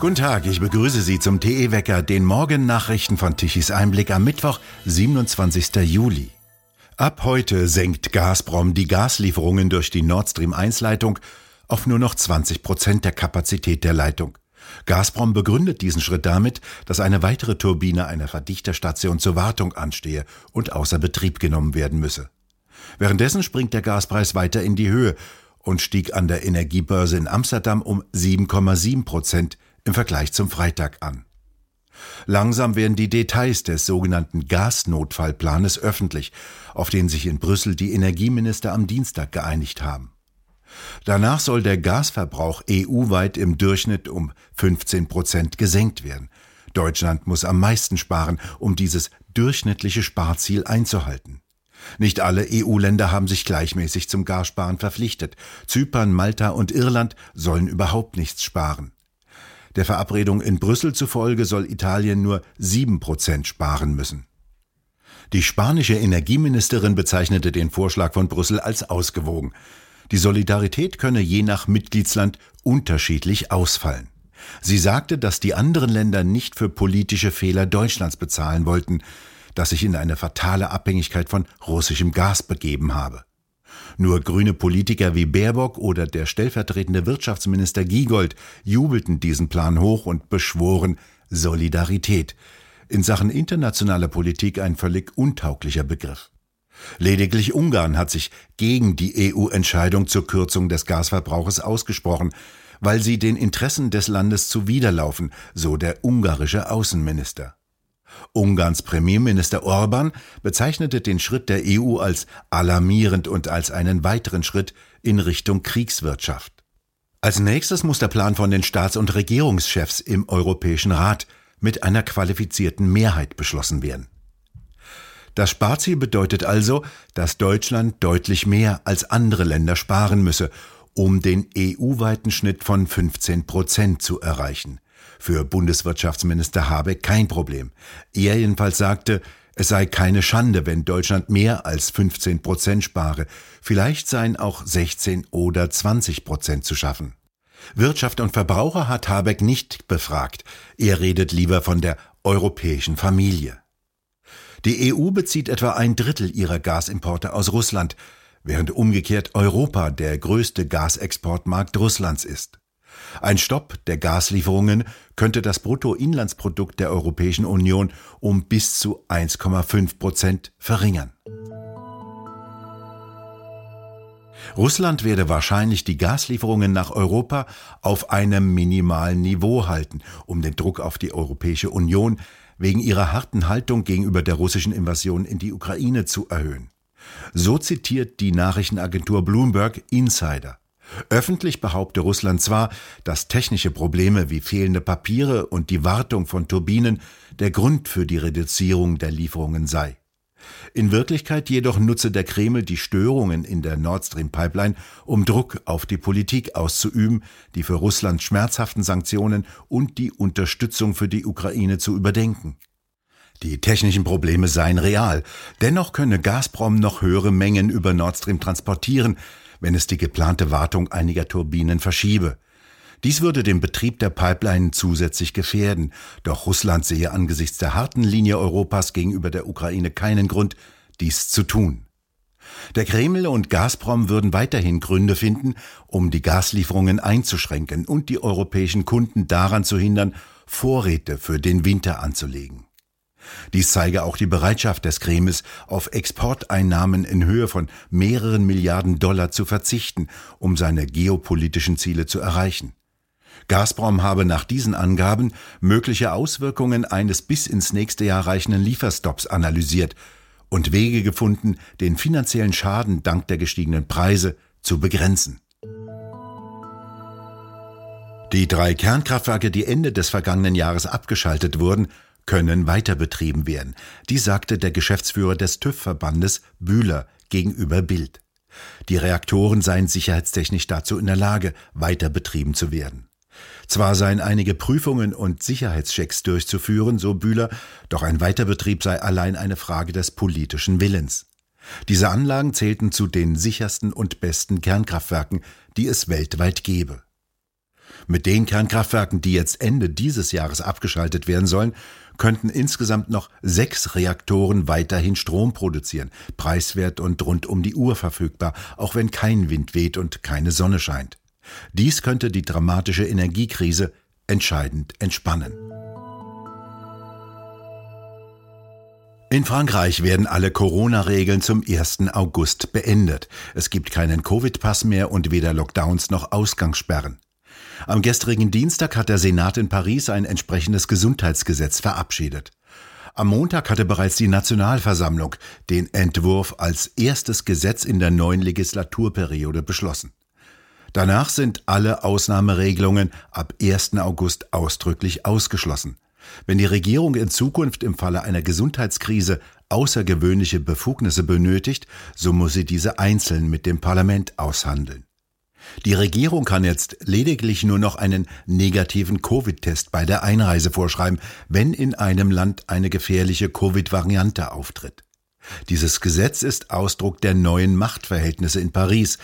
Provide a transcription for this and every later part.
Guten Tag, ich begrüße Sie zum TE-Wecker, den Morgennachrichten von Tichys Einblick am Mittwoch, 27. Juli. Ab heute senkt Gazprom die Gaslieferungen durch die Nord Stream 1 Leitung auf nur noch 20 Prozent der Kapazität der Leitung. Gazprom begründet diesen Schritt damit, dass eine weitere Turbine einer Verdichterstation zur Wartung anstehe und außer Betrieb genommen werden müsse. Währenddessen springt der Gaspreis weiter in die Höhe und stieg an der Energiebörse in Amsterdam um 7,7 Prozent im Vergleich zum Freitag an. Langsam werden die Details des sogenannten Gasnotfallplanes öffentlich, auf den sich in Brüssel die Energieminister am Dienstag geeinigt haben. Danach soll der Gasverbrauch EU-weit im Durchschnitt um 15 Prozent gesenkt werden. Deutschland muss am meisten sparen, um dieses durchschnittliche Sparziel einzuhalten. Nicht alle EU-Länder haben sich gleichmäßig zum Gassparen verpflichtet. Zypern, Malta und Irland sollen überhaupt nichts sparen. Der Verabredung in Brüssel zufolge soll Italien nur sieben Prozent sparen müssen. Die spanische Energieministerin bezeichnete den Vorschlag von Brüssel als ausgewogen. Die Solidarität könne je nach Mitgliedsland unterschiedlich ausfallen. Sie sagte, dass die anderen Länder nicht für politische Fehler Deutschlands bezahlen wollten, das sich in eine fatale Abhängigkeit von russischem Gas begeben habe. Nur grüne Politiker wie Baerbock oder der stellvertretende Wirtschaftsminister Giegold jubelten diesen Plan hoch und beschworen Solidarität. In Sachen internationaler Politik ein völlig untauglicher Begriff. Lediglich Ungarn hat sich gegen die EU-Entscheidung zur Kürzung des Gasverbrauches ausgesprochen, weil sie den Interessen des Landes zuwiderlaufen, so der ungarische Außenminister. Ungarns Premierminister Orban bezeichnete den Schritt der EU als alarmierend und als einen weiteren Schritt in Richtung Kriegswirtschaft. Als nächstes muss der Plan von den Staats- und Regierungschefs im Europäischen Rat mit einer qualifizierten Mehrheit beschlossen werden. Das Sparziel bedeutet also, dass Deutschland deutlich mehr als andere Länder sparen müsse, um den EU-weiten Schnitt von 15 Prozent zu erreichen. Für Bundeswirtschaftsminister Habeck kein Problem. Er jedenfalls sagte, es sei keine Schande, wenn Deutschland mehr als 15 Prozent spare. Vielleicht seien auch 16 oder 20 Prozent zu schaffen. Wirtschaft und Verbraucher hat Habeck nicht befragt. Er redet lieber von der europäischen Familie. Die EU bezieht etwa ein Drittel ihrer Gasimporte aus Russland, während umgekehrt Europa der größte Gasexportmarkt Russlands ist. Ein Stopp der Gaslieferungen könnte das Bruttoinlandsprodukt der Europäischen Union um bis zu 1,5 Prozent verringern. Russland werde wahrscheinlich die Gaslieferungen nach Europa auf einem minimalen Niveau halten, um den Druck auf die Europäische Union wegen ihrer harten Haltung gegenüber der russischen Invasion in die Ukraine zu erhöhen. So zitiert die Nachrichtenagentur Bloomberg Insider. Öffentlich behaupte Russland zwar, dass technische Probleme wie fehlende Papiere und die Wartung von Turbinen der Grund für die Reduzierung der Lieferungen sei. In Wirklichkeit jedoch nutze der Kreml die Störungen in der Nord Stream Pipeline, um Druck auf die Politik auszuüben, die für Russland schmerzhaften Sanktionen und die Unterstützung für die Ukraine zu überdenken. Die technischen Probleme seien real, dennoch könne Gazprom noch höhere Mengen über Nord Stream transportieren, wenn es die geplante Wartung einiger Turbinen verschiebe. Dies würde den Betrieb der Pipeline zusätzlich gefährden, doch Russland sehe angesichts der harten Linie Europas gegenüber der Ukraine keinen Grund, dies zu tun. Der Kreml und Gazprom würden weiterhin Gründe finden, um die Gaslieferungen einzuschränken und die europäischen Kunden daran zu hindern, Vorräte für den Winter anzulegen. Dies zeige auch die Bereitschaft des Kremls, auf Exporteinnahmen in Höhe von mehreren Milliarden Dollar zu verzichten, um seine geopolitischen Ziele zu erreichen. Gazprom habe nach diesen Angaben mögliche Auswirkungen eines bis ins nächste Jahr reichenden Lieferstopps analysiert und Wege gefunden, den finanziellen Schaden dank der gestiegenen Preise zu begrenzen. Die drei Kernkraftwerke, die Ende des vergangenen Jahres abgeschaltet wurden, können weiter betrieben werden. Dies sagte der Geschäftsführer des TÜV-Verbandes Bühler gegenüber Bild. Die Reaktoren seien sicherheitstechnisch dazu in der Lage, weiter betrieben zu werden. Zwar seien einige Prüfungen und Sicherheitschecks durchzuführen, so Bühler, doch ein Weiterbetrieb sei allein eine Frage des politischen Willens. Diese Anlagen zählten zu den sichersten und besten Kernkraftwerken, die es weltweit gebe. Mit den Kernkraftwerken, die jetzt Ende dieses Jahres abgeschaltet werden sollen, könnten insgesamt noch sechs Reaktoren weiterhin Strom produzieren, preiswert und rund um die Uhr verfügbar, auch wenn kein Wind weht und keine Sonne scheint. Dies könnte die dramatische Energiekrise entscheidend entspannen. In Frankreich werden alle Corona-Regeln zum 1. August beendet. Es gibt keinen Covid-Pass mehr und weder Lockdowns noch Ausgangssperren. Am gestrigen Dienstag hat der Senat in Paris ein entsprechendes Gesundheitsgesetz verabschiedet. Am Montag hatte bereits die Nationalversammlung den Entwurf als erstes Gesetz in der neuen Legislaturperiode beschlossen. Danach sind alle Ausnahmeregelungen ab 1. August ausdrücklich ausgeschlossen. Wenn die Regierung in Zukunft im Falle einer Gesundheitskrise außergewöhnliche Befugnisse benötigt, so muss sie diese einzeln mit dem Parlament aushandeln. Die Regierung kann jetzt lediglich nur noch einen negativen Covid-Test bei der Einreise vorschreiben, wenn in einem Land eine gefährliche Covid-Variante auftritt. Dieses Gesetz ist Ausdruck der neuen Machtverhältnisse in Paris,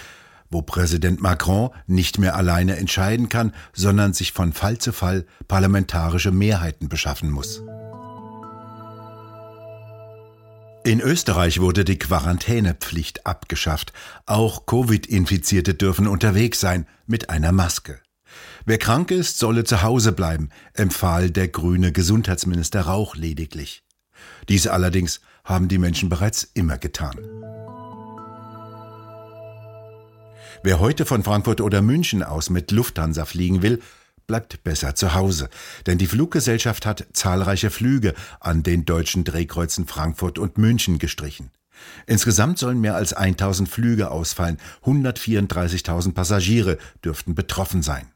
wo Präsident Macron nicht mehr alleine entscheiden kann, sondern sich von Fall zu Fall parlamentarische Mehrheiten beschaffen muss. In Österreich wurde die Quarantänepflicht abgeschafft. Auch Covid-Infizierte dürfen unterwegs sein mit einer Maske. Wer krank ist, solle zu Hause bleiben, empfahl der grüne Gesundheitsminister Rauch lediglich. Dies allerdings haben die Menschen bereits immer getan. Wer heute von Frankfurt oder München aus mit Lufthansa fliegen will, bleibt besser zu Hause, denn die Fluggesellschaft hat zahlreiche Flüge an den deutschen Drehkreuzen Frankfurt und München gestrichen. Insgesamt sollen mehr als 1000 Flüge ausfallen, 134.000 Passagiere dürften betroffen sein.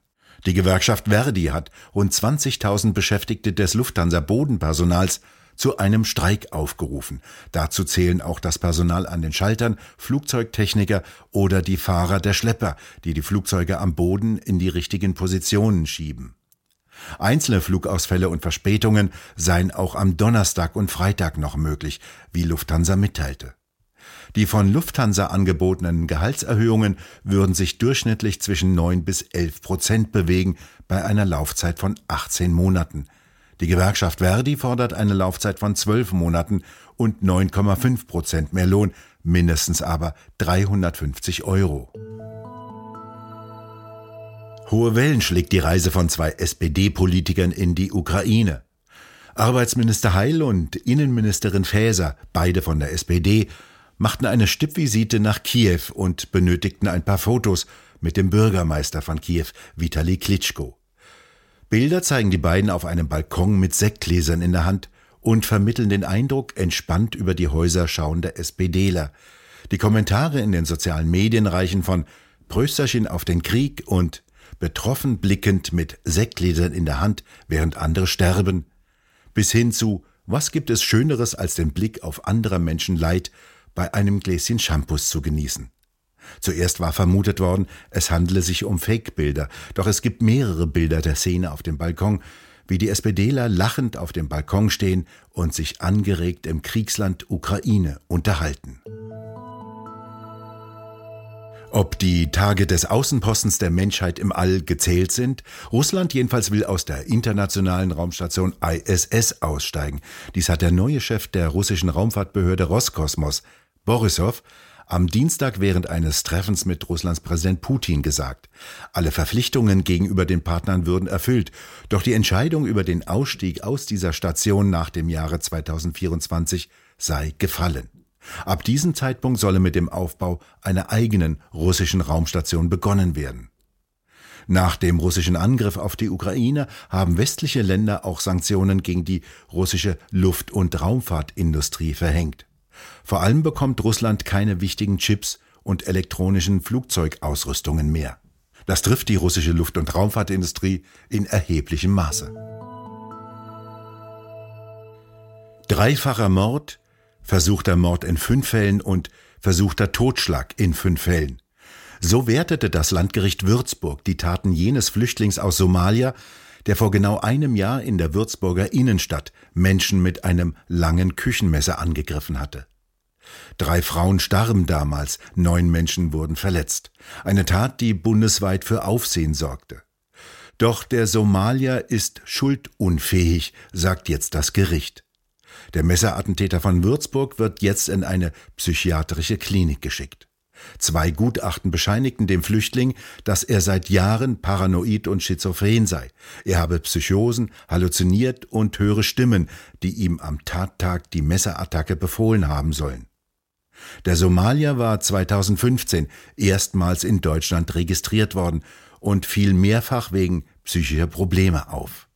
Die Gewerkschaft Verdi hat rund 20.000 Beschäftigte des Lufthansa Bodenpersonals zu einem Streik aufgerufen. Dazu zählen auch das Personal an den Schaltern, Flugzeugtechniker oder die Fahrer der Schlepper, die die Flugzeuge am Boden in die richtigen Positionen schieben. Einzelne Flugausfälle und Verspätungen seien auch am Donnerstag und Freitag noch möglich, wie Lufthansa mitteilte. Die von Lufthansa angebotenen Gehaltserhöhungen würden sich durchschnittlich zwischen 9 bis 11 Prozent bewegen bei einer Laufzeit von 18 Monaten. Die Gewerkschaft Verdi fordert eine Laufzeit von zwölf Monaten und 9,5 Prozent mehr Lohn, mindestens aber 350 Euro. Hohe Wellen schlägt die Reise von zwei SPD-Politikern in die Ukraine. Arbeitsminister Heil und Innenministerin Faeser, beide von der SPD, machten eine Stippvisite nach Kiew und benötigten ein paar Fotos mit dem Bürgermeister von Kiew, Vitali Klitschko. Bilder zeigen die beiden auf einem Balkon mit Sektgläsern in der Hand und vermitteln den Eindruck entspannt über die Häuser schauender SPDler. Die Kommentare in den sozialen Medien reichen von Prösterchen auf den Krieg und betroffen blickend mit Sektgläsern in der Hand, während andere sterben, bis hin zu was gibt es Schöneres als den Blick auf anderer Menschen Leid bei einem Gläschen Shampoos zu genießen. Zuerst war vermutet worden, es handele sich um Fake-Bilder, doch es gibt mehrere Bilder der Szene auf dem Balkon, wie die SPDler lachend auf dem Balkon stehen und sich angeregt im Kriegsland Ukraine unterhalten. Ob die Tage des Außenpostens der Menschheit im All gezählt sind? Russland jedenfalls will aus der internationalen Raumstation ISS aussteigen. Dies hat der neue Chef der russischen Raumfahrtbehörde Roskosmos, Borisov, am Dienstag während eines Treffens mit Russlands Präsident Putin gesagt. Alle Verpflichtungen gegenüber den Partnern würden erfüllt, doch die Entscheidung über den Ausstieg aus dieser Station nach dem Jahre 2024 sei gefallen. Ab diesem Zeitpunkt solle mit dem Aufbau einer eigenen russischen Raumstation begonnen werden. Nach dem russischen Angriff auf die Ukraine haben westliche Länder auch Sanktionen gegen die russische Luft- und Raumfahrtindustrie verhängt. Vor allem bekommt Russland keine wichtigen Chips und elektronischen Flugzeugausrüstungen mehr. Das trifft die russische Luft- und Raumfahrtindustrie in erheblichem Maße. Dreifacher Mord, versuchter Mord in fünf Fällen und versuchter Totschlag in fünf Fällen. So wertete das Landgericht Würzburg die Taten jenes Flüchtlings aus Somalia, der vor genau einem Jahr in der Würzburger Innenstadt Menschen mit einem langen Küchenmesser angegriffen hatte. Drei Frauen starben damals, neun Menschen wurden verletzt. Eine Tat, die bundesweit für Aufsehen sorgte. Doch der Somalier ist schuldunfähig, sagt jetzt das Gericht. Der Messerattentäter von Würzburg wird jetzt in eine psychiatrische Klinik geschickt. Zwei Gutachten bescheinigten dem Flüchtling, dass er seit Jahren paranoid und schizophren sei. Er habe Psychosen, halluziniert und höre Stimmen, die ihm am Tattag die Messerattacke befohlen haben sollen. Der Somalier war 2015 erstmals in Deutschland registriert worden und fiel mehrfach wegen psychischer Probleme auf.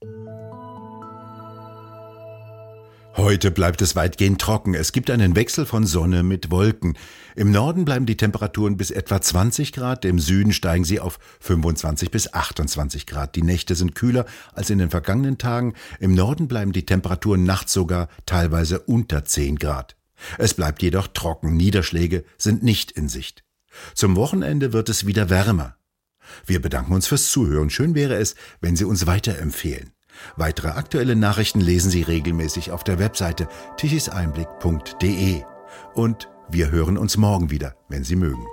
Heute bleibt es weitgehend trocken. Es gibt einen Wechsel von Sonne mit Wolken. Im Norden bleiben die Temperaturen bis etwa 20 Grad, im Süden steigen sie auf 25 bis 28 Grad. Die Nächte sind kühler als in den vergangenen Tagen. Im Norden bleiben die Temperaturen nachts sogar teilweise unter 10 Grad. Es bleibt jedoch trocken. Niederschläge sind nicht in Sicht. Zum Wochenende wird es wieder wärmer. Wir bedanken uns fürs Zuhören. Schön wäre es, wenn Sie uns weiterempfehlen. Weitere aktuelle Nachrichten lesen Sie regelmäßig auf der Webseite tichiseinblick.de. Und wir hören uns morgen wieder, wenn Sie mögen.